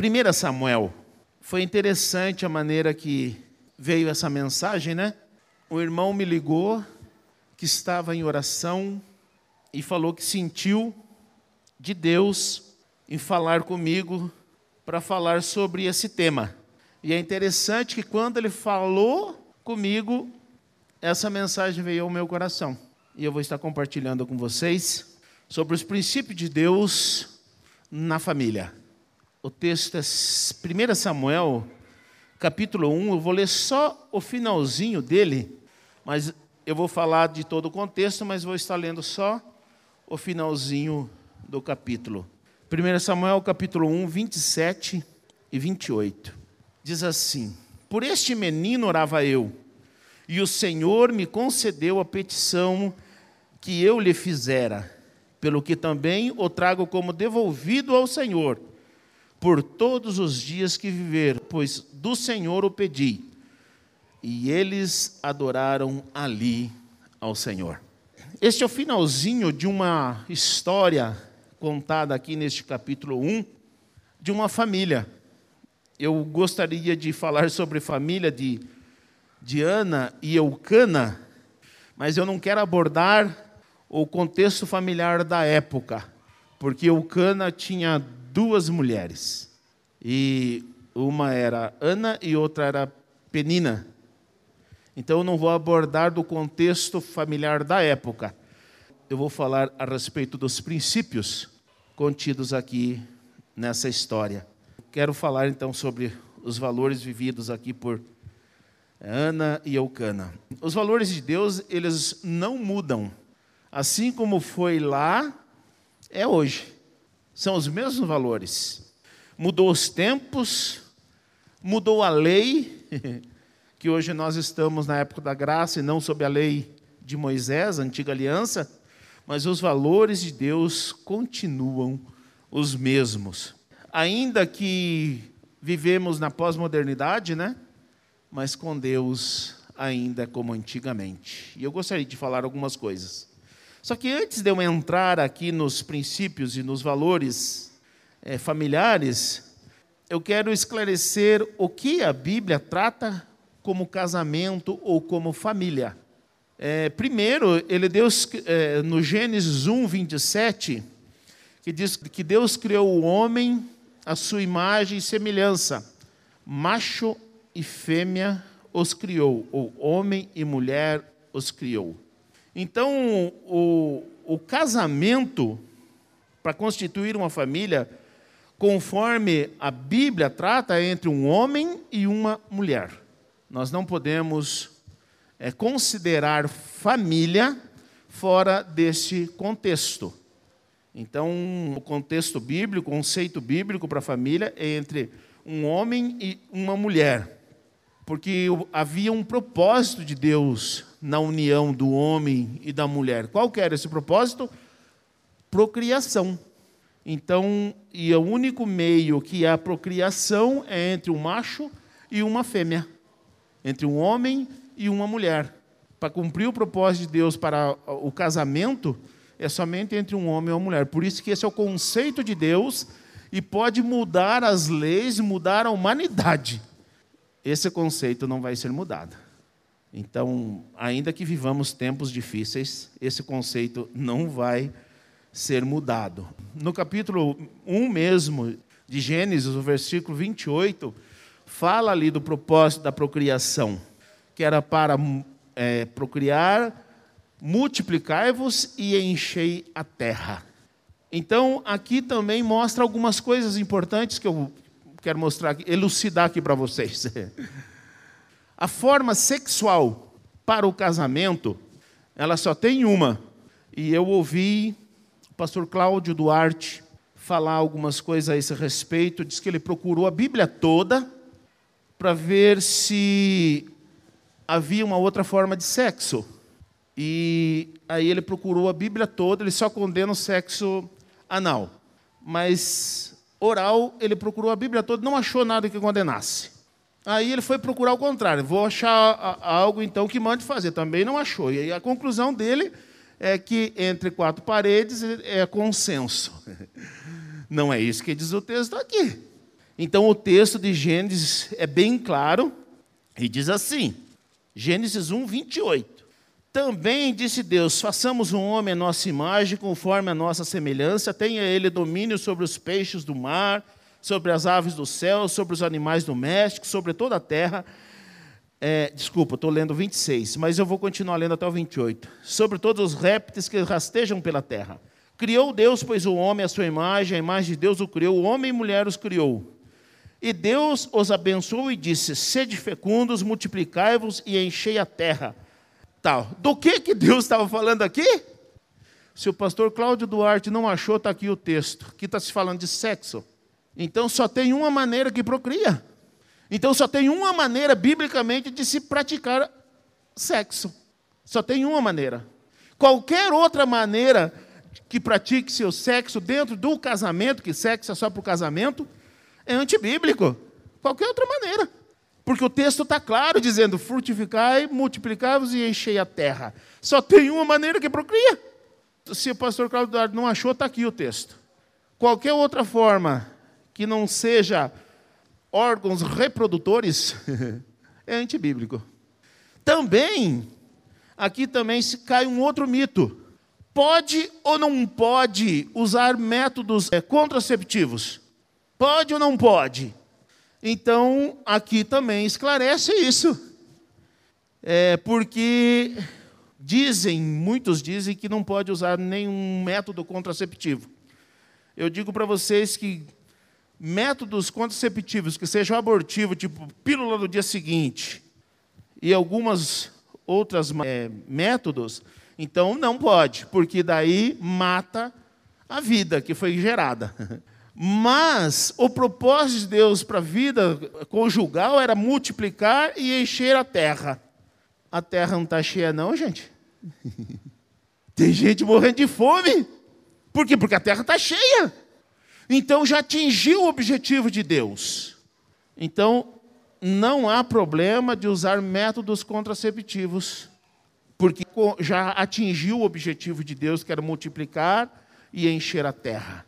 1 Samuel. Foi interessante a maneira que veio essa mensagem, né? O irmão me ligou que estava em oração e falou que sentiu de Deus em falar comigo para falar sobre esse tema. E é interessante que quando ele falou comigo, essa mensagem veio ao meu coração. E eu vou estar compartilhando com vocês sobre os princípios de Deus na família. O texto é 1 Samuel, capítulo 1. Eu vou ler só o finalzinho dele, mas eu vou falar de todo o contexto, mas vou estar lendo só o finalzinho do capítulo. 1 Samuel, capítulo 1, 27 e 28. Diz assim: Por este menino orava eu, e o Senhor me concedeu a petição que eu lhe fizera, pelo que também o trago como devolvido ao Senhor, por todos os dias que viver, pois do Senhor o pedi. E eles adoraram ali ao Senhor. Este é o finalzinho de uma história contada aqui neste capítulo 1 de uma família. Eu gostaria de falar sobre a família de, de Ana e Eucana, mas eu não quero abordar o contexto familiar da época, porque Eucana tinha duas mulheres, e uma era Ana e outra era Penina. Então eu não vou abordar do contexto familiar da época. Eu vou falar a respeito dos princípios contidos aqui nessa história. Quero falar então sobre os valores vividos aqui por Ana e Eucana. Os valores de Deus, eles não mudam. Assim como foi lá, é hoje. São os mesmos valores. Mudou os tempos, mudou a lei, que hoje nós estamos na época da graça e não sob a lei de Moisés, a antiga aliança, mas os valores de Deus continuam os mesmos. Ainda que vivemos na pós-modernidade, né? Mas com Deus ainda como antigamente. E eu gostaria de falar algumas coisas. Só que antes de eu entrar aqui nos princípios e nos valores é, familiares, eu quero esclarecer o que a Bíblia trata como casamento ou como família. É, primeiro, ele Deus, é, no Gênesis 1, 27, que diz que Deus criou o homem à sua imagem e semelhança, macho e fêmea os criou, ou homem e mulher os criou. Então, o, o casamento, para constituir uma família, conforme a Bíblia trata, é entre um homem e uma mulher. Nós não podemos é, considerar família fora deste contexto. Então, o contexto bíblico, o conceito bíblico para família é entre um homem e uma mulher. Porque havia um propósito de Deus na união do homem e da mulher. Qual era esse propósito? Procriação. Então, e o único meio que há procriação é entre um macho e uma fêmea entre um homem e uma mulher. Para cumprir o propósito de Deus para o casamento, é somente entre um homem e uma mulher. Por isso que esse é o conceito de Deus e pode mudar as leis, mudar a humanidade. Esse conceito não vai ser mudado. Então, ainda que vivamos tempos difíceis, esse conceito não vai ser mudado. No capítulo 1 mesmo de Gênesis, o versículo 28, fala ali do propósito da procriação, que era para é, procriar, multiplicar-vos e enchei a terra. Então, aqui também mostra algumas coisas importantes que eu quero mostrar, elucidar aqui para vocês. A forma sexual para o casamento, ela só tem uma. E eu ouvi o pastor Cláudio Duarte falar algumas coisas a esse respeito, diz que ele procurou a Bíblia toda para ver se havia uma outra forma de sexo. E aí ele procurou a Bíblia toda, ele só condena o sexo anal. Mas oral, ele procurou a Bíblia toda, não achou nada que condenasse. Aí ele foi procurar o contrário, vou achar algo então que mande fazer. Também não achou. E aí a conclusão dele é que entre quatro paredes é consenso. Não é isso que diz o texto aqui. Então o texto de Gênesis é bem claro e diz assim: Gênesis 1, 28. Também disse Deus: façamos um homem à nossa imagem, conforme a nossa semelhança, tenha ele domínio sobre os peixes do mar, sobre as aves do céu, sobre os animais domésticos, sobre toda a terra. É, desculpa, estou lendo 26, mas eu vou continuar lendo até o 28. Sobre todos os répteis que rastejam pela terra. Criou Deus, pois, o homem à sua imagem, a imagem de Deus o criou, o homem e mulher os criou. E Deus os abençoou e disse: Sede fecundos, multiplicai-vos e enchei a terra Do que, que Deus estava falando aqui? Se o pastor Cláudio Duarte não achou, está aqui o texto. Aqui está se falando de sexo. Então só tem uma maneira que procria. Então só tem uma maneira, biblicamente, de se praticar sexo. Só tem uma maneira. Qualquer outra maneira que pratique seu sexo dentro do casamento, que sexo é só para o casamento, é antibíblico. Qualquer outra maneira. Porque o texto está claro dizendo: frutificai, multiplicai-vos e enchei a terra. Só tem uma maneira que procria. Se o pastor Cláudio Eduardo não achou, está aqui o texto. Qualquer outra forma que não seja órgãos reprodutores é antibíblico. Também, aqui também se cai um outro mito. Pode ou não pode usar métodos é, contraceptivos? Pode ou não pode? Então, aqui também esclarece isso. É porque dizem, muitos dizem que não pode usar nenhum método contraceptivo. Eu digo para vocês que métodos contraceptivos que sejam abortivos, tipo pílula do dia seguinte, e algumas outras é, métodos, então não pode, porque daí mata a vida que foi gerada. Mas o propósito de Deus para a vida conjugal era multiplicar e encher a terra. A terra não está cheia, não, gente. Tem gente morrendo de fome. Por quê? Porque a terra está cheia. Então já atingiu o objetivo de Deus. Então não há problema de usar métodos contraceptivos, porque já atingiu o objetivo de Deus, que era multiplicar e encher a terra.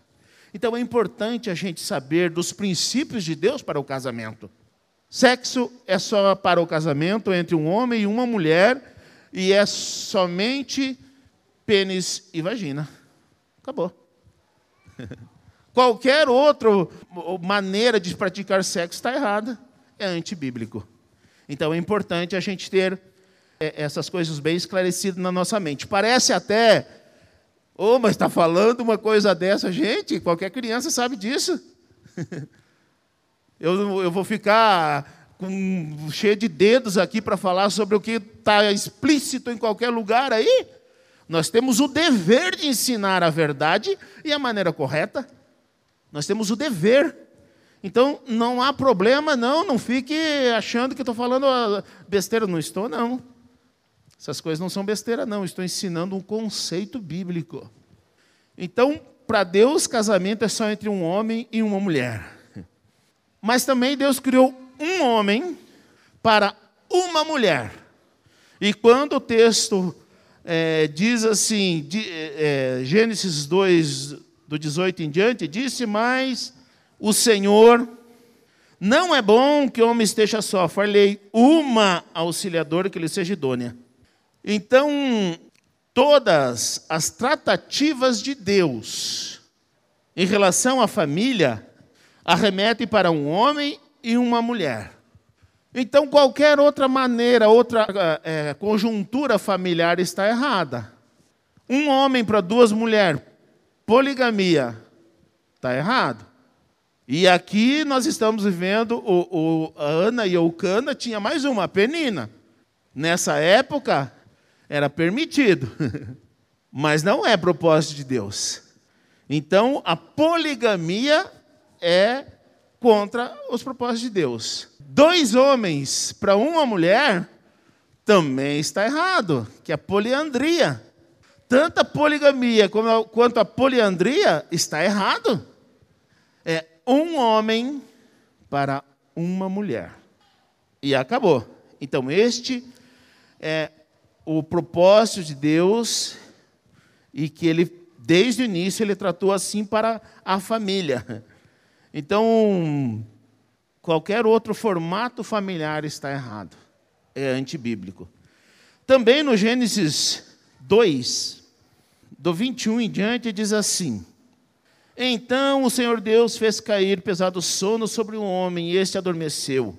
Então é importante a gente saber dos princípios de Deus para o casamento. Sexo é só para o casamento entre um homem e uma mulher e é somente pênis e vagina. Acabou. Qualquer outra maneira de praticar sexo está errada, é antibíblico. Então é importante a gente ter é, essas coisas bem esclarecidas na nossa mente. Parece até Oh, mas está falando uma coisa dessa, gente? Qualquer criança sabe disso. eu, eu vou ficar com, cheio de dedos aqui para falar sobre o que está explícito em qualquer lugar aí. Nós temos o dever de ensinar a verdade e a maneira correta. Nós temos o dever. Então, não há problema, não. Não fique achando que estou falando besteira. Não estou, não. Essas coisas não são besteira, não. Estou ensinando um conceito bíblico. Então, para Deus, casamento é só entre um homem e uma mulher. Mas também Deus criou um homem para uma mulher. E quando o texto é, diz assim, de, é, Gênesis 2, do 18 em diante, disse: Mas o Senhor não é bom que o homem esteja só, falei uma auxiliadora que lhe seja idônea. Então, todas as tratativas de Deus em relação à família arremetem para um homem e uma mulher. Então, qualquer outra maneira, outra é, conjuntura familiar está errada. Um homem para duas mulheres, poligamia, está errado. E aqui nós estamos vivendo, o, o, a Ana e o Cana tinha mais uma, a Penina. Nessa época, era permitido, mas não é propósito de Deus. Então, a poligamia é contra os propósitos de Deus. Dois homens para uma mulher também está errado, que é a poliandria. Tanto a poligamia quanto a poliandria está errado. É um homem para uma mulher. E acabou. Então, este é o propósito de Deus e que ele, desde o início, ele tratou assim para a família. Então, Qualquer outro formato familiar está errado. É antibíblico. Também no Gênesis 2, do 21 em diante, diz assim: Então o Senhor Deus fez cair pesado sono sobre o homem, e este adormeceu.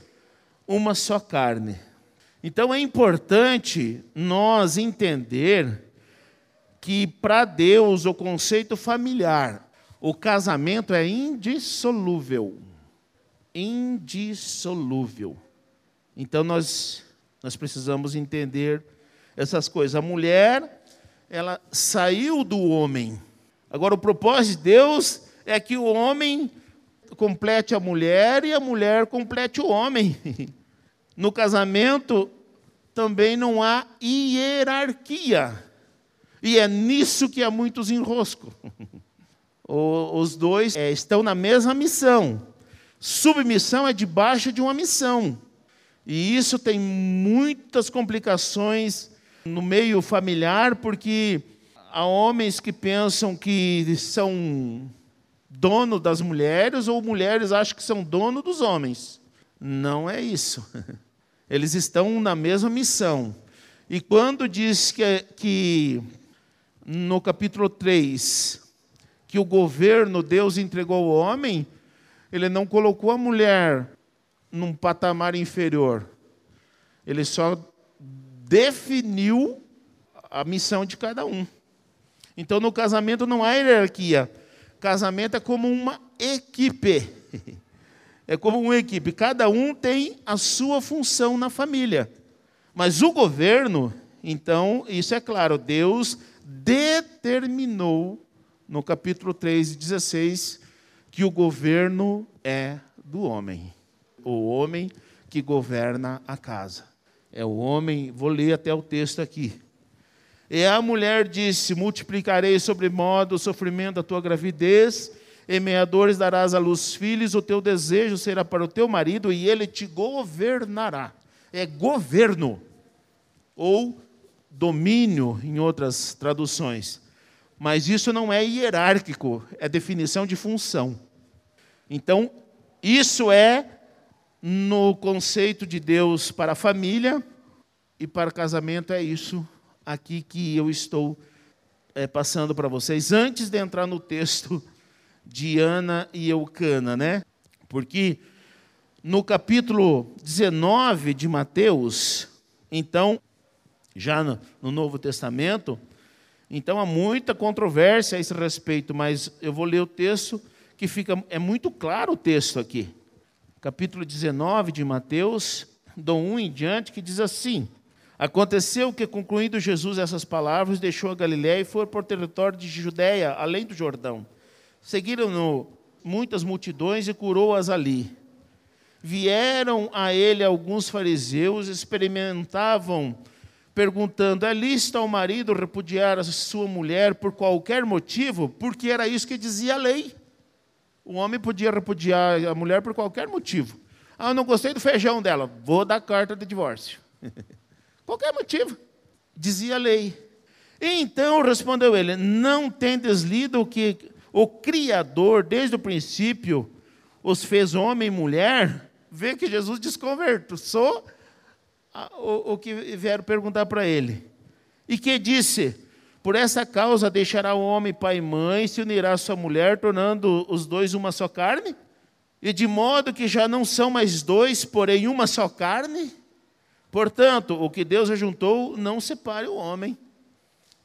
uma só carne. Então é importante nós entender que para Deus o conceito familiar o casamento é indissolúvel. Indissolúvel. Então nós, nós precisamos entender essas coisas. A mulher, ela saiu do homem. Agora, o propósito de Deus é que o homem complete a mulher e a mulher complete o homem. No casamento também não há hierarquia. E é nisso que há muitos enroscos. os dois é, estão na mesma missão. Submissão é debaixo de uma missão. E isso tem muitas complicações no meio familiar, porque há homens que pensam que são dono das mulheres, ou mulheres acham que são dono dos homens. Não é isso. Eles estão na mesma missão. E quando diz que, que no capítulo 3, que o governo Deus entregou ao homem, ele não colocou a mulher num patamar inferior. Ele só definiu a missão de cada um. Então, no casamento não há hierarquia. Casamento é como uma equipe. É como uma equipe. Cada um tem a sua função na família. Mas o governo, então, isso é claro, Deus determinou no capítulo 3, 16, que o governo é do homem. O homem que governa a casa. É o homem, vou ler até o texto aqui. E a mulher disse: Multiplicarei sobre modo o sofrimento da tua gravidez, em meadores darás à luz filhos, o teu desejo será para o teu marido, e ele te governará. É governo, ou domínio, em outras traduções. Mas isso não é hierárquico, é definição de função. Então, isso é no conceito de Deus para a família e para casamento, é isso aqui que eu estou é, passando para vocês, antes de entrar no texto de Ana e Eucana, né? Porque no capítulo 19 de Mateus, então, já no, no Novo Testamento, então há muita controvérsia a esse respeito, mas eu vou ler o texto que fica é muito claro o texto aqui. Capítulo 19 de Mateus, do 1 em diante, que diz assim: Aconteceu que, concluindo Jesus essas palavras, deixou a Galiléia e foi por território de Judéia, além do Jordão. Seguiram-no muitas multidões e curou-as ali. Vieram a ele alguns fariseus, experimentavam perguntando: é lícito ao marido repudiar a sua mulher por qualquer motivo? Porque era isso que dizia a lei. O homem podia repudiar a mulher por qualquer motivo. Ah, eu não gostei do feijão dela, vou dar carta de divórcio. qualquer motivo, dizia a lei. Então respondeu ele: Não tendes lido que o Criador, desde o princípio, os fez homem e mulher? Vê que Jesus desconversou o, o que vieram perguntar para ele. E que disse: Por essa causa deixará o homem pai e mãe, se unirá à sua mulher, tornando os dois uma só carne? E de modo que já não são mais dois, porém uma só carne? Portanto, o que Deus ajuntou, não separe o homem.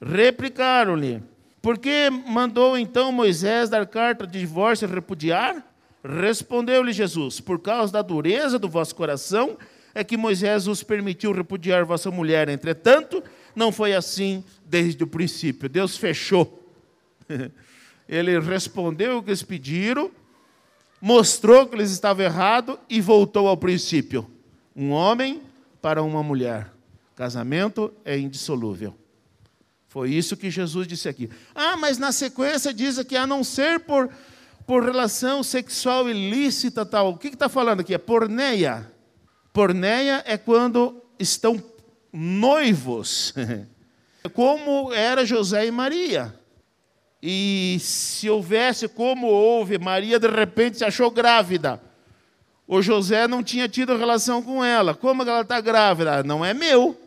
Replicaram-lhe: Por que mandou então Moisés dar carta de divórcio e repudiar? Respondeu-lhe Jesus: Por causa da dureza do vosso coração é que Moisés os permitiu repudiar vossa mulher. Entretanto, não foi assim desde o princípio. Deus fechou. Ele respondeu o que eles pediram mostrou que eles estavam errados e voltou ao princípio. Um homem para uma mulher. Casamento é indissolúvel. Foi isso que Jesus disse aqui. Ah, mas na sequência diz que a não ser por, por relação sexual ilícita tal. O que está falando aqui? É porneia. Porneia é quando estão noivos. Como era José e Maria. E se houvesse como houve, Maria de repente se achou grávida. O José não tinha tido relação com ela. Como ela está grávida? Não é meu.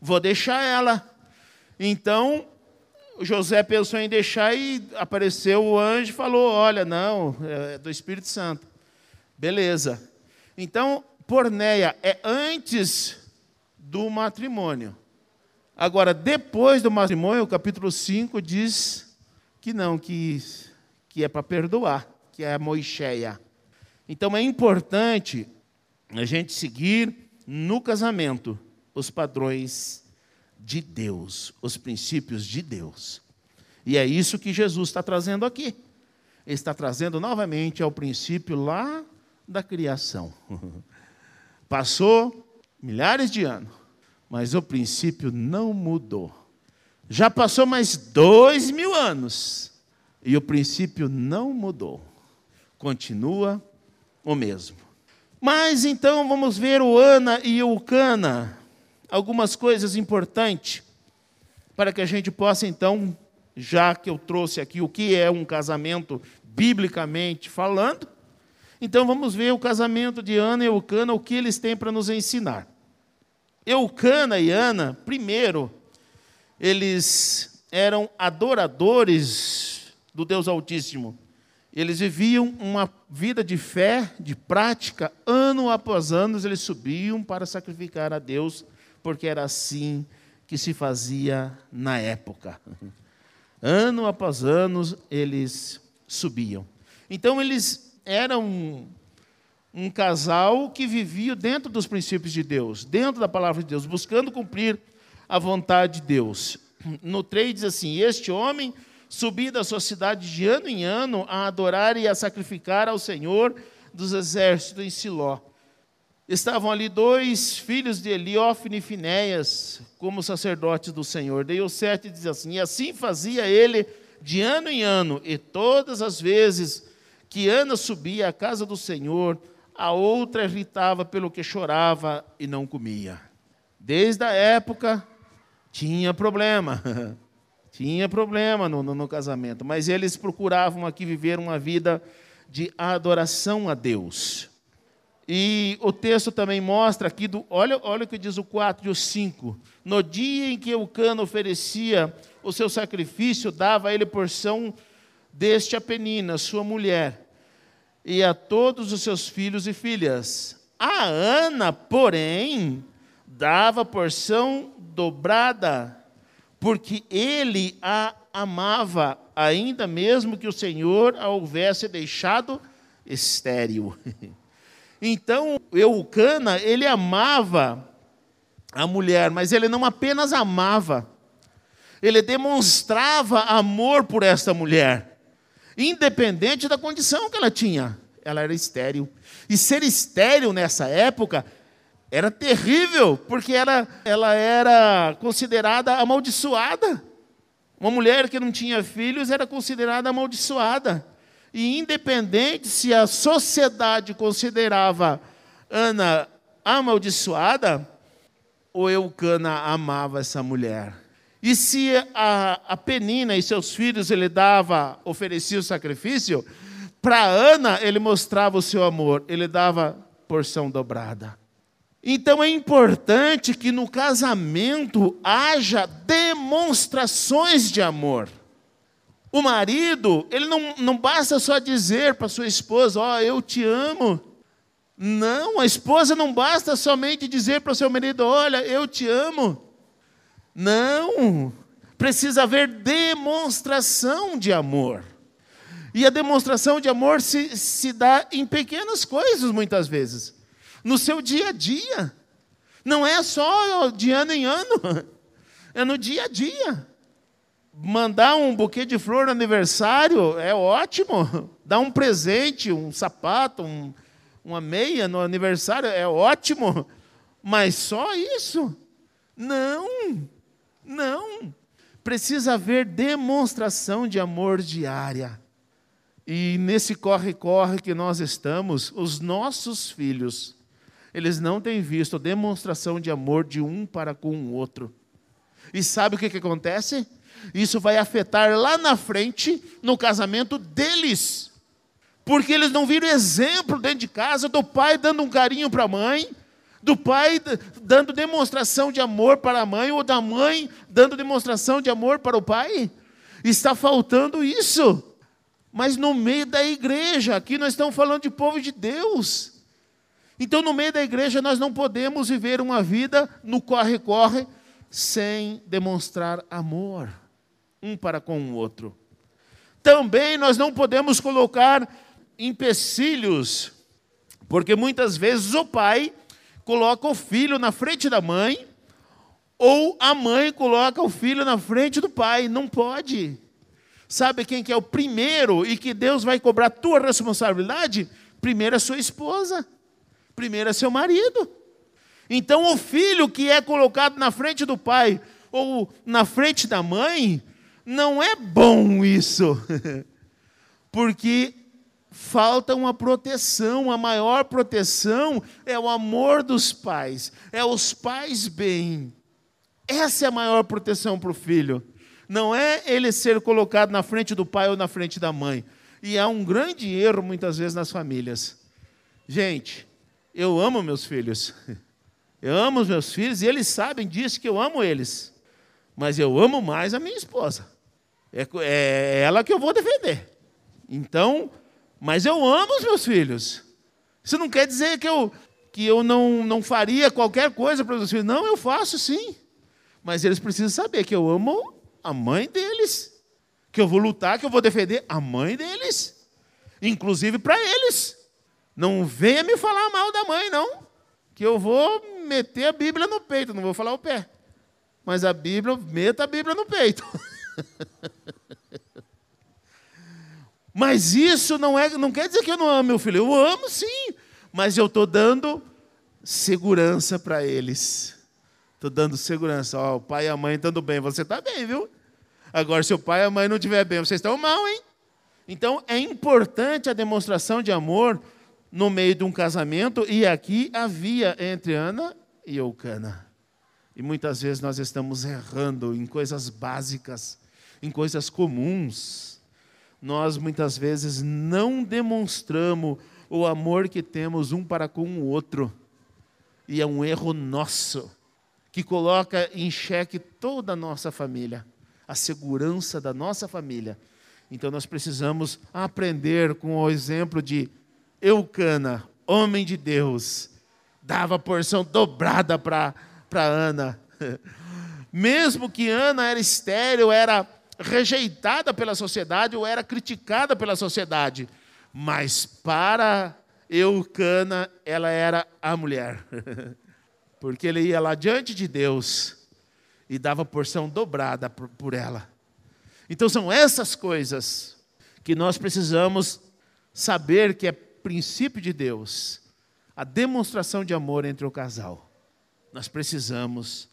Vou deixar ela. Então, José pensou em deixar e apareceu o anjo e falou: Olha, não, é do Espírito Santo. Beleza. Então, porneia é antes do matrimônio. Agora, depois do matrimônio, o capítulo 5 diz que não, que, que é para perdoar, que é a moixéia. Então é importante a gente seguir no casamento os padrões de Deus, os princípios de Deus. E é isso que Jesus está trazendo aqui. Ele está trazendo novamente ao princípio lá da criação. Passou milhares de anos, mas o princípio não mudou. Já passou mais dois mil anos e o princípio não mudou. Continua o mesmo. Mas então vamos ver o Ana e o Cana. Algumas coisas importantes para que a gente possa então, já que eu trouxe aqui o que é um casamento biblicamente falando, então vamos ver o casamento de Ana e Eucana, o que eles têm para nos ensinar. Eucana e Ana, primeiro, eles eram adoradores do Deus Altíssimo. Eles viviam uma vida de fé, de prática, ano após ano eles subiam para sacrificar a Deus, porque era assim que se fazia na época. Ano após ano eles subiam. Então eles eram um, um casal que vivia dentro dos princípios de Deus, dentro da palavra de Deus, buscando cumprir a vontade de Deus. No 3 diz assim: Este homem subia da sua cidade de ano em ano a adorar e a sacrificar ao Senhor dos exércitos em Siló. Estavam ali dois filhos de Eli, Ofne e Finéias, como sacerdotes do Senhor. O 7 diz assim: E assim fazia ele de ano em ano, e todas as vezes que Ana subia à casa do Senhor, a outra irritava pelo que chorava e não comia. Desde a época tinha problema. tinha problema no, no, no, casamento. Mas eles procuravam aqui viver uma vida de adoração a Deus. E o texto também mostra aqui, do, olha, olha o que diz o 4 e o 5. No dia em que o cano oferecia o seu sacrifício, dava ele porção deste a Penina, sua mulher, e a todos os seus filhos e filhas. A Ana, porém, dava porção dobrada, porque ele a amava, ainda mesmo que o Senhor a houvesse deixado estéril. Então, Eucana, ele amava a mulher, mas ele não apenas amava, ele demonstrava amor por esta mulher, independente da condição que ela tinha. Ela era estéril. E ser estéril nessa época era terrível, porque ela, ela era considerada amaldiçoada. Uma mulher que não tinha filhos era considerada amaldiçoada. E independente se a sociedade considerava Ana amaldiçoada, ou Eucana amava essa mulher. E se a, a Penina e seus filhos ele dava, oferecia o sacrifício, para Ana ele mostrava o seu amor, ele dava porção dobrada. Então é importante que no casamento haja demonstrações de amor. O marido, ele não, não basta só dizer para sua esposa, ó, oh, eu te amo. Não, a esposa não basta somente dizer para o seu marido, olha, eu te amo. Não, precisa haver demonstração de amor. E a demonstração de amor se, se dá em pequenas coisas, muitas vezes no seu dia a dia. Não é só de ano em ano, é no dia a dia. Mandar um buquê de flor no aniversário é ótimo. Dar um presente, um sapato, um, uma meia no aniversário é ótimo. Mas só isso? Não, não. Precisa haver demonstração de amor diária. E nesse corre-corre que nós estamos, os nossos filhos, eles não têm visto demonstração de amor de um para com o outro. E sabe o que, que acontece? Isso vai afetar lá na frente, no casamento deles. Porque eles não viram exemplo dentro de casa do pai dando um carinho para a mãe, do pai dando demonstração de amor para a mãe, ou da mãe dando demonstração de amor para o pai. Está faltando isso. Mas no meio da igreja, aqui nós estamos falando de povo de Deus. Então, no meio da igreja, nós não podemos viver uma vida no corre-corre sem demonstrar amor um para com o outro. Também nós não podemos colocar empecilhos, porque muitas vezes o pai coloca o filho na frente da mãe, ou a mãe coloca o filho na frente do pai. Não pode. Sabe quem que é o primeiro e que Deus vai cobrar tua responsabilidade? Primeiro é sua esposa, primeiro é seu marido. Então o filho que é colocado na frente do pai ou na frente da mãe, não é bom isso, porque falta uma proteção, a maior proteção é o amor dos pais, é os pais bem. Essa é a maior proteção para o filho. Não é ele ser colocado na frente do pai ou na frente da mãe. E há um grande erro muitas vezes nas famílias. Gente, eu amo meus filhos. Eu amo os meus filhos e eles sabem disso que eu amo eles. Mas eu amo mais a minha esposa. É, é ela que eu vou defender. Então, mas eu amo os meus filhos. Isso não quer dizer que eu, que eu não, não faria qualquer coisa para os meus filhos. Não, eu faço sim. Mas eles precisam saber que eu amo a mãe deles. Que eu vou lutar, que eu vou defender a mãe deles. Inclusive para eles. Não venha me falar mal da mãe, não. Que eu vou meter a Bíblia no peito, não vou falar o pé. Mas a Bíblia, meta a Bíblia no peito. Mas isso não, é, não quer dizer que eu não amo meu filho. Eu amo sim, mas eu estou dando segurança para eles. Estou dando segurança. Ó, o pai e a mãe estando bem, você está bem, viu? Agora, se o pai e a mãe não estiver bem, vocês estão mal, hein? Então, é importante a demonstração de amor no meio de um casamento, e aqui havia entre Ana e Eucana. E muitas vezes nós estamos errando em coisas básicas em coisas comuns, nós muitas vezes não demonstramos o amor que temos um para com o outro. E é um erro nosso, que coloca em xeque toda a nossa família, a segurança da nossa família. Então nós precisamos aprender com o exemplo de Eucana, homem de Deus, dava porção dobrada para Ana. Mesmo que Ana era estéril, era rejeitada pela sociedade ou era criticada pela sociedade, mas para Eucana ela era a mulher, porque ele ia lá diante de Deus e dava porção dobrada por ela. Então são essas coisas que nós precisamos saber que é princípio de Deus, a demonstração de amor entre o casal. Nós precisamos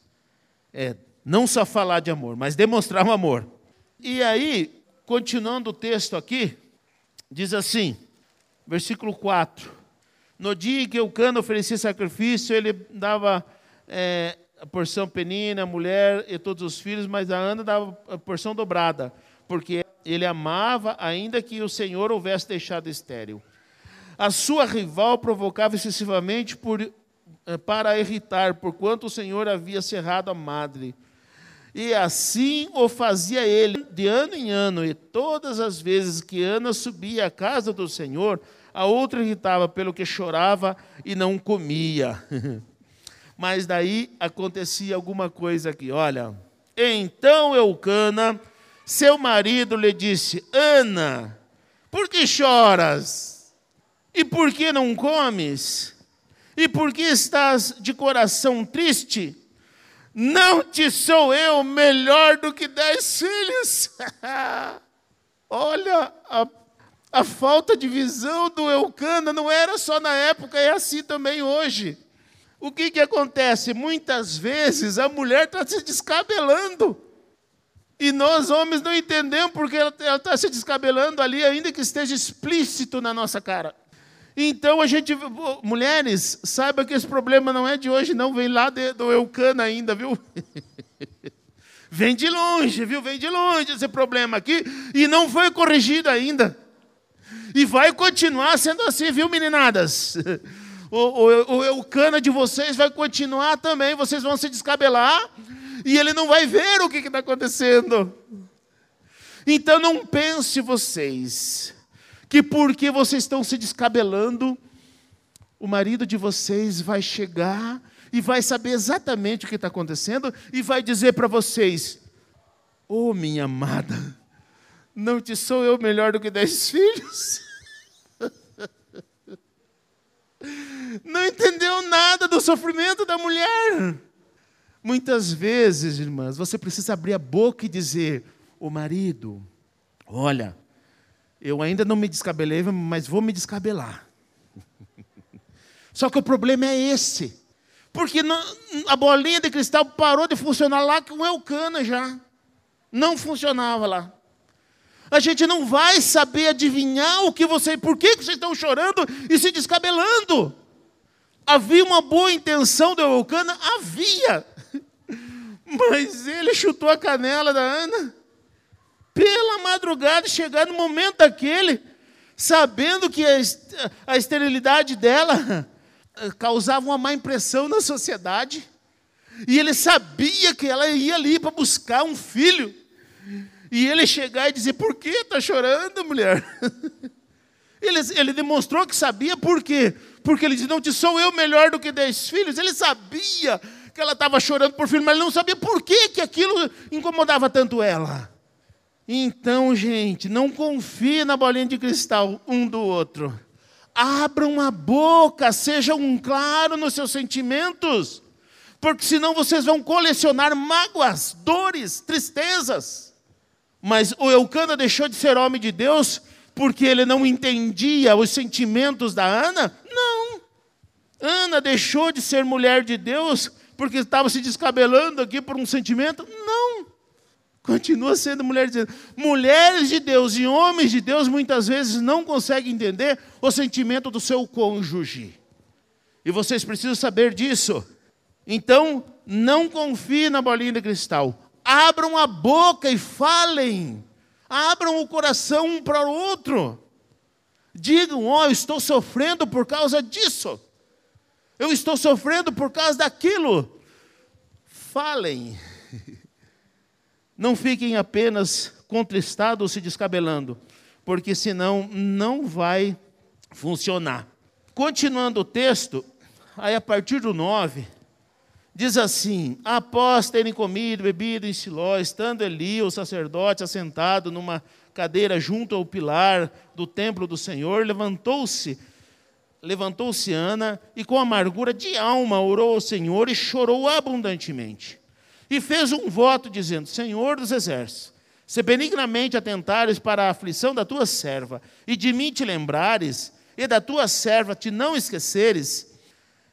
é, não só falar de amor, mas demonstrar o amor. E aí, continuando o texto aqui, diz assim, versículo 4: No dia que o cano oferecia sacrifício, ele dava é, a porção penina, a mulher e todos os filhos, mas a Ana dava a porção dobrada, porque ele amava, ainda que o Senhor houvesse deixado estéril. A sua rival provocava excessivamente por, eh, para irritar, porquanto o Senhor havia cerrado a madre. E assim o fazia ele de ano em ano, e todas as vezes que Ana subia à casa do Senhor, a outra irritava pelo que chorava e não comia. Mas daí acontecia alguma coisa aqui, olha. Então Eucana, seu marido, lhe disse: Ana, por que choras? E por que não comes? E por que estás de coração triste? Não te sou eu melhor do que dez filhos? Olha, a, a falta de visão do Eucana não era só na época, é assim também hoje. O que, que acontece? Muitas vezes a mulher está se descabelando. E nós, homens, não entendemos porque ela está se descabelando ali, ainda que esteja explícito na nossa cara. Então a gente, mulheres, saiba que esse problema não é de hoje, não, vem lá de, do Eucana ainda, viu? vem de longe, viu? Vem de longe esse problema aqui, e não foi corrigido ainda. E vai continuar sendo assim, viu, meninadas? O, o, o Eucana de vocês vai continuar também, vocês vão se descabelar, e ele não vai ver o que está acontecendo. Então não pense vocês que porque vocês estão se descabelando, o marido de vocês vai chegar e vai saber exatamente o que está acontecendo e vai dizer para vocês: oh, minha amada, não te sou eu melhor do que dez filhos? Não entendeu nada do sofrimento da mulher. Muitas vezes, irmãs, você precisa abrir a boca e dizer: O marido, olha, eu ainda não me descabelei, mas vou me descabelar. Só que o problema é esse. Porque a bolinha de cristal parou de funcionar lá com o Eucana já. Não funcionava lá. A gente não vai saber adivinhar o que você, por que vocês estão chorando e se descabelando. Havia uma boa intenção do Eucana? Havia. Mas ele chutou a canela da Ana pela madrugada, chegar no momento daquele, sabendo que a esterilidade dela causava uma má impressão na sociedade, e ele sabia que ela ia ali para buscar um filho, e ele chegar e dizer: Por que está chorando, mulher? Ele, ele demonstrou que sabia por quê? Porque ele disse: Não te sou eu melhor do que dez filhos. Ele sabia que ela estava chorando por filho, mas ele não sabia por que, que aquilo incomodava tanto ela. Então, gente, não confie na bolinha de cristal um do outro. Abram a boca, sejam claros nos seus sentimentos, porque senão vocês vão colecionar mágoas, dores, tristezas. Mas o Eucana deixou de ser homem de Deus porque ele não entendia os sentimentos da Ana? Não. Ana deixou de ser mulher de Deus porque estava se descabelando aqui por um sentimento? Não. Continua sendo mulher de Deus. Mulheres de Deus e homens de Deus muitas vezes não conseguem entender o sentimento do seu cônjuge. E vocês precisam saber disso. Então, não confie na bolinha de cristal. Abram a boca e falem. Abram o coração um para o outro. Digam: Ó, oh, eu estou sofrendo por causa disso. Eu estou sofrendo por causa daquilo. Falem. Não fiquem apenas contristados ou se descabelando, porque senão não vai funcionar. Continuando o texto, aí a partir do 9, diz assim: Após terem comido, bebido em Siló, estando Eli, o sacerdote, assentado numa cadeira junto ao pilar do templo do Senhor, levantou-se, levantou-se Ana e com amargura de alma orou ao Senhor e chorou abundantemente e fez um voto dizendo: Senhor dos exércitos, se benignamente atentares para a aflição da tua serva, e de mim te lembrares, e da tua serva te não esqueceres,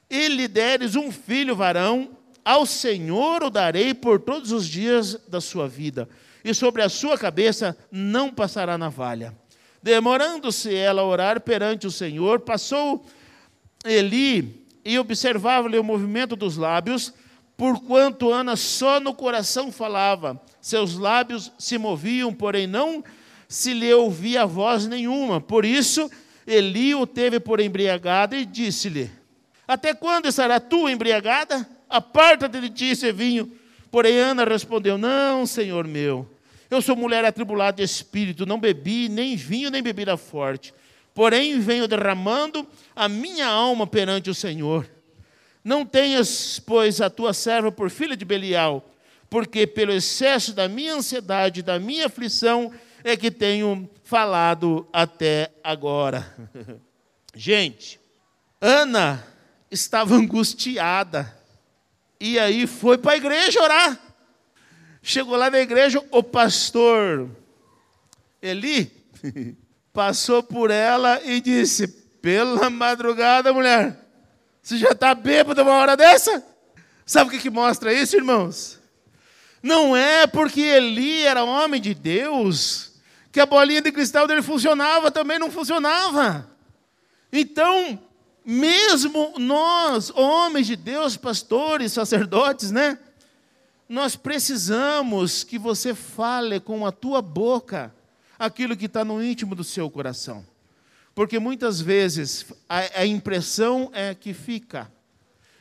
e lhe deres um filho varão, ao Senhor o darei por todos os dias da sua vida, e sobre a sua cabeça não passará navalha. Demorando-se ela a orar perante o Senhor, passou Eli e observava-lhe o movimento dos lábios, porquanto Ana só no coração falava, seus lábios se moviam, porém não se lhe ouvia voz nenhuma. Por isso, Eli o teve por embriagada e disse-lhe: Até quando estará tu embriagada? Aparta-te de ti esse vinho. Porém, Ana respondeu: Não, senhor meu, eu sou mulher atribulada de espírito, não bebi nem vinho nem bebida forte. Porém, venho derramando a minha alma perante o Senhor. Não tenhas, pois, a tua serva por filha de Belial, porque pelo excesso da minha ansiedade, da minha aflição, é que tenho falado até agora. Gente, Ana estava angustiada. E aí foi para a igreja orar. Chegou lá na igreja, o pastor Eli passou por ela e disse: Pela madrugada, mulher, você já está bêbado uma hora dessa? Sabe o que, que mostra isso, irmãos? Não é porque Eli era homem de Deus que a bolinha de cristal dele funcionava, também não funcionava. Então, mesmo nós, homens de Deus, pastores, sacerdotes, né? Nós precisamos que você fale com a tua boca aquilo que está no íntimo do seu coração. Porque muitas vezes a, a impressão é que fica.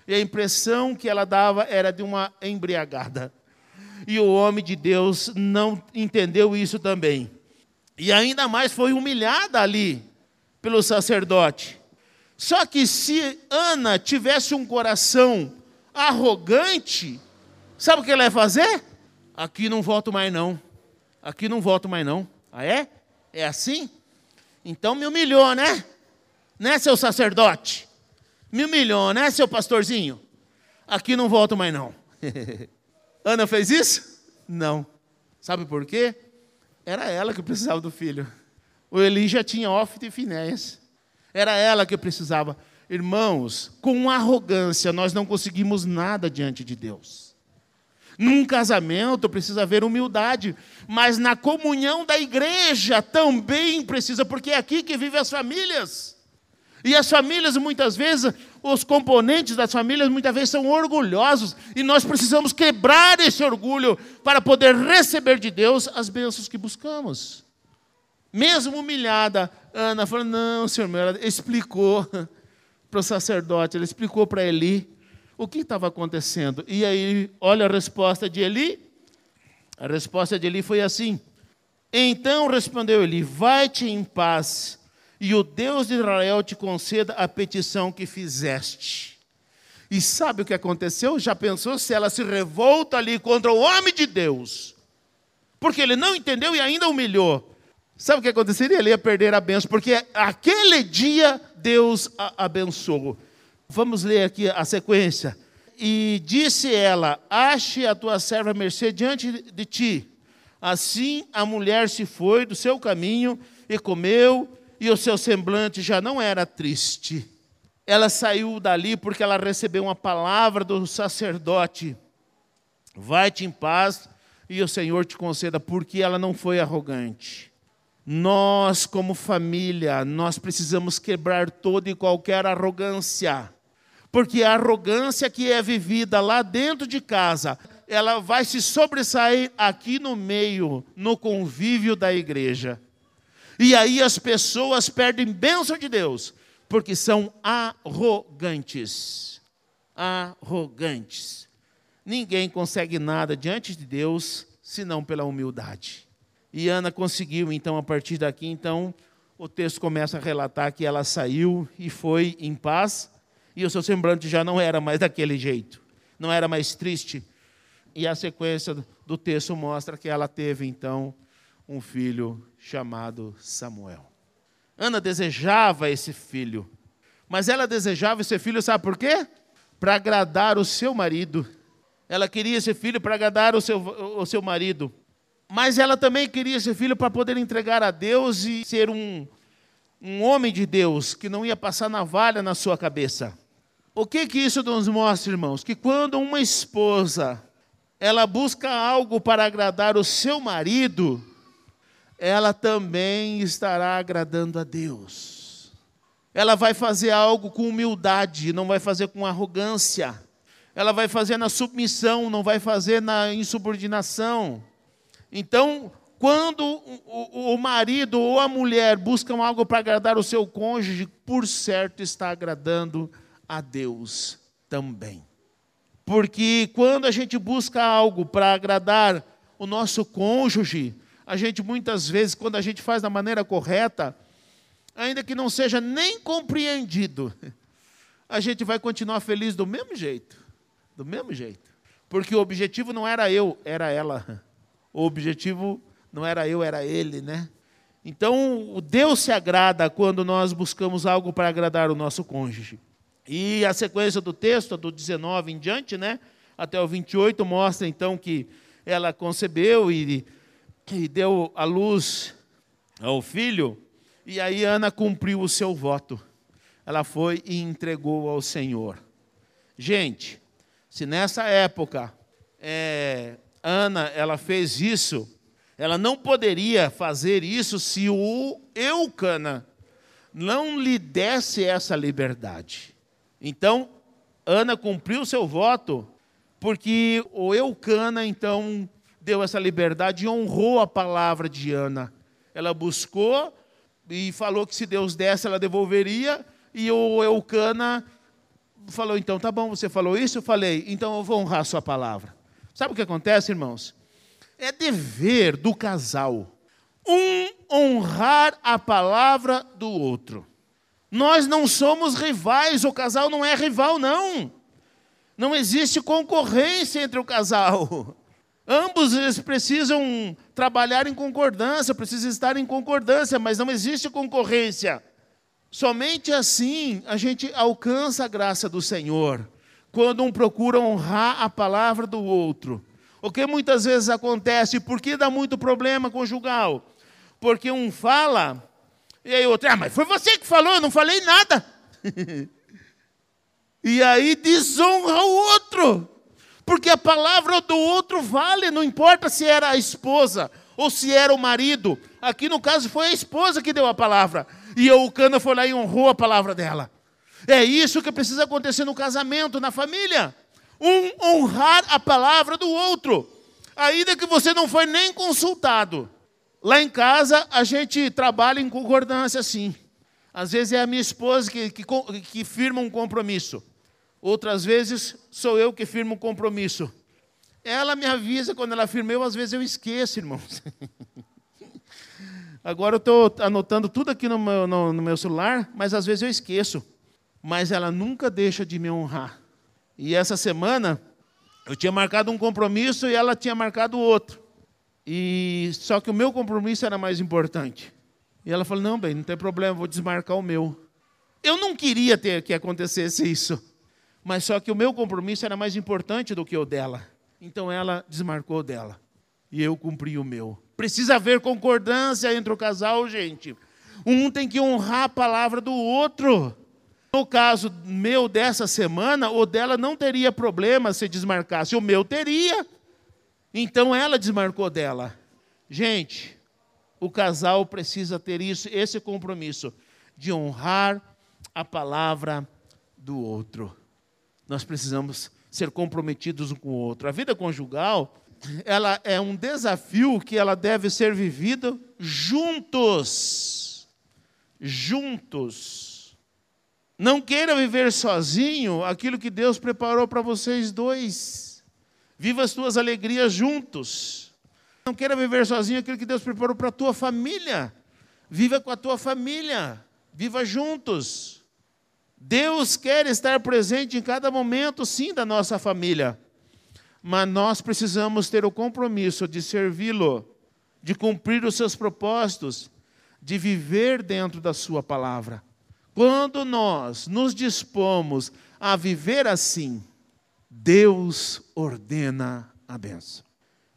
E a impressão que ela dava era de uma embriagada. E o homem de Deus não entendeu isso também. E ainda mais foi humilhada ali pelo sacerdote. Só que se Ana tivesse um coração arrogante, sabe o que ela ia fazer? Aqui não voto mais não. Aqui não voto mais não. Ah é? É assim? Então me humilhou, né? Né, seu sacerdote? Me humilhou, né, seu pastorzinho? Aqui não volto mais não. Ana fez isso? Não. Sabe por quê? Era ela que precisava do filho. O Eli já tinha Ofte e Finéias. Era ela que precisava. Irmãos, com arrogância nós não conseguimos nada diante de Deus. Num casamento precisa haver humildade, mas na comunhão da igreja também precisa, porque é aqui que vivem as famílias. E as famílias, muitas vezes, os componentes das famílias, muitas vezes são orgulhosos, e nós precisamos quebrar esse orgulho para poder receber de Deus as bênçãos que buscamos. Mesmo humilhada, Ana falou: Não, senhor ela explicou para o sacerdote, ela explicou para Eli o que estava acontecendo. E aí, olha a resposta de Eli. A resposta de Eli foi assim: Então respondeu Eli: Vai-te em paz, e o Deus de Israel te conceda a petição que fizeste. E sabe o que aconteceu? Já pensou se ela se revolta ali contra o homem de Deus? Porque ele não entendeu e ainda humilhou. Sabe o que aconteceria? Ele ia perder a benção, porque aquele dia Deus a abençoou. Vamos ler aqui a sequência. E disse ela: Ache a tua serva mercê diante de ti. Assim a mulher se foi do seu caminho e comeu, e o seu semblante já não era triste. Ela saiu dali porque ela recebeu uma palavra do sacerdote: Vai-te em paz, e o Senhor te conceda, porque ela não foi arrogante. Nós, como família, nós precisamos quebrar toda e qualquer arrogância. Porque a arrogância que é vivida lá dentro de casa, ela vai se sobressair aqui no meio, no convívio da igreja. E aí as pessoas perdem bênção de Deus, porque são arrogantes. Arrogantes. Ninguém consegue nada diante de Deus senão pela humildade. E Ana conseguiu, então, a partir daqui, então, o texto começa a relatar que ela saiu e foi em paz, e o seu semblante já não era mais daquele jeito, não era mais triste. E a sequência do texto mostra que ela teve, então, um filho chamado Samuel. Ana desejava esse filho, mas ela desejava esse filho, sabe por quê? Para agradar o seu marido. Ela queria esse filho para agradar o seu, o seu marido. Mas ela também queria esse filho para poder entregar a Deus e ser um, um homem de Deus que não ia passar navalha na sua cabeça. O que que isso nos mostra, irmãos? Que quando uma esposa ela busca algo para agradar o seu marido, ela também estará agradando a Deus. Ela vai fazer algo com humildade, não vai fazer com arrogância. Ela vai fazer na submissão, não vai fazer na insubordinação. Então, quando o, marido ou a mulher buscam algo para agradar o seu cônjuge, por certo está agradando a Deus também. Porque quando a gente busca algo para agradar o nosso cônjuge, a gente muitas vezes, quando a gente faz da maneira correta, ainda que não seja nem compreendido, a gente vai continuar feliz do mesmo jeito. Do mesmo jeito. Porque o objetivo não era eu, era ela. O objetivo não era eu, era ele, né? Então, o Deus se agrada quando nós buscamos algo para agradar o nosso cônjuge. E a sequência do texto, do 19 em diante, né? até o 28 mostra então que ela concebeu e, e deu a luz ao filho. E aí Ana cumpriu o seu voto. Ela foi e entregou ao Senhor. Gente, se nessa época é, Ana ela fez isso, ela não poderia fazer isso se o Eucana não lhe desse essa liberdade. Então, Ana cumpriu seu voto porque o Eucana então deu essa liberdade e honrou a palavra de Ana. Ela buscou e falou que se Deus desse, ela devolveria, e o Eucana falou: então tá bom, você falou isso? Eu falei, então eu vou honrar a sua palavra. Sabe o que acontece, irmãos? É dever do casal um honrar a palavra do outro. Nós não somos rivais, o casal não é rival, não. Não existe concorrência entre o casal. Ambos eles precisam trabalhar em concordância, precisam estar em concordância, mas não existe concorrência. Somente assim a gente alcança a graça do Senhor, quando um procura honrar a palavra do outro. O que muitas vezes acontece, por que dá muito problema conjugal? Porque um fala, e aí outro, ah, mas foi você que falou, eu não falei nada. e aí desonra o outro porque a palavra do outro vale, não importa se era a esposa ou se era o marido. Aqui no caso foi a esposa que deu a palavra, e o Cana foi lá e honrou a palavra dela. É isso que precisa acontecer no casamento, na família. Um honrar a palavra do outro, ainda que você não foi nem consultado. Lá em casa a gente trabalha em concordância sim. Às vezes é a minha esposa que, que, que firma um compromisso. Outras vezes sou eu que firmo um compromisso. Ela me avisa quando ela firma, eu às vezes eu esqueço, irmãos. Agora eu estou anotando tudo aqui no meu, no, no meu celular, mas às vezes eu esqueço. Mas ela nunca deixa de me honrar. E essa semana eu tinha marcado um compromisso e ela tinha marcado outro. E só que o meu compromisso era mais importante. E ela falou: "Não, bem, não tem problema, vou desmarcar o meu". Eu não queria ter que acontecesse isso mas só que o meu compromisso era mais importante do que o dela. Então ela desmarcou dela e eu cumpri o meu. Precisa haver concordância entre o casal, gente. Um tem que honrar a palavra do outro. No caso meu dessa semana, o dela não teria problema se desmarcasse, o meu teria. Então ela desmarcou dela. Gente, o casal precisa ter isso, esse compromisso de honrar a palavra do outro nós precisamos ser comprometidos um com o outro. A vida conjugal, ela é um desafio que ela deve ser vivido juntos. Juntos. Não queira viver sozinho aquilo que Deus preparou para vocês dois. Viva as tuas alegrias juntos. Não queira viver sozinho aquilo que Deus preparou para a tua família. Viva com a tua família. Viva juntos. Deus quer estar presente em cada momento, sim, da nossa família. Mas nós precisamos ter o compromisso de servi-lo, de cumprir os seus propósitos, de viver dentro da Sua palavra. Quando nós nos dispomos a viver assim, Deus ordena a benção.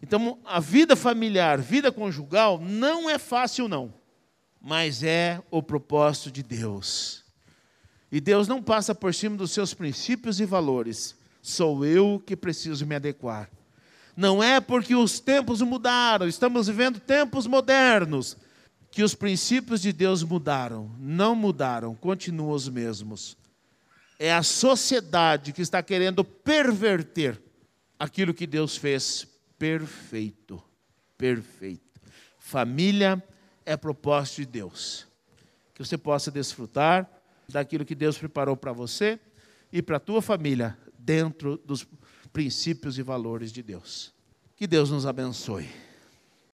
Então, a vida familiar, vida conjugal, não é fácil, não, mas é o propósito de Deus. E Deus não passa por cima dos seus princípios e valores. Sou eu que preciso me adequar. Não é porque os tempos mudaram, estamos vivendo tempos modernos, que os princípios de Deus mudaram. Não mudaram, continuam os mesmos. É a sociedade que está querendo perverter aquilo que Deus fez perfeito. Perfeito. Família é propósito de Deus. Que você possa desfrutar daquilo que Deus preparou para você e para a tua família, dentro dos princípios e valores de Deus. Que Deus nos abençoe.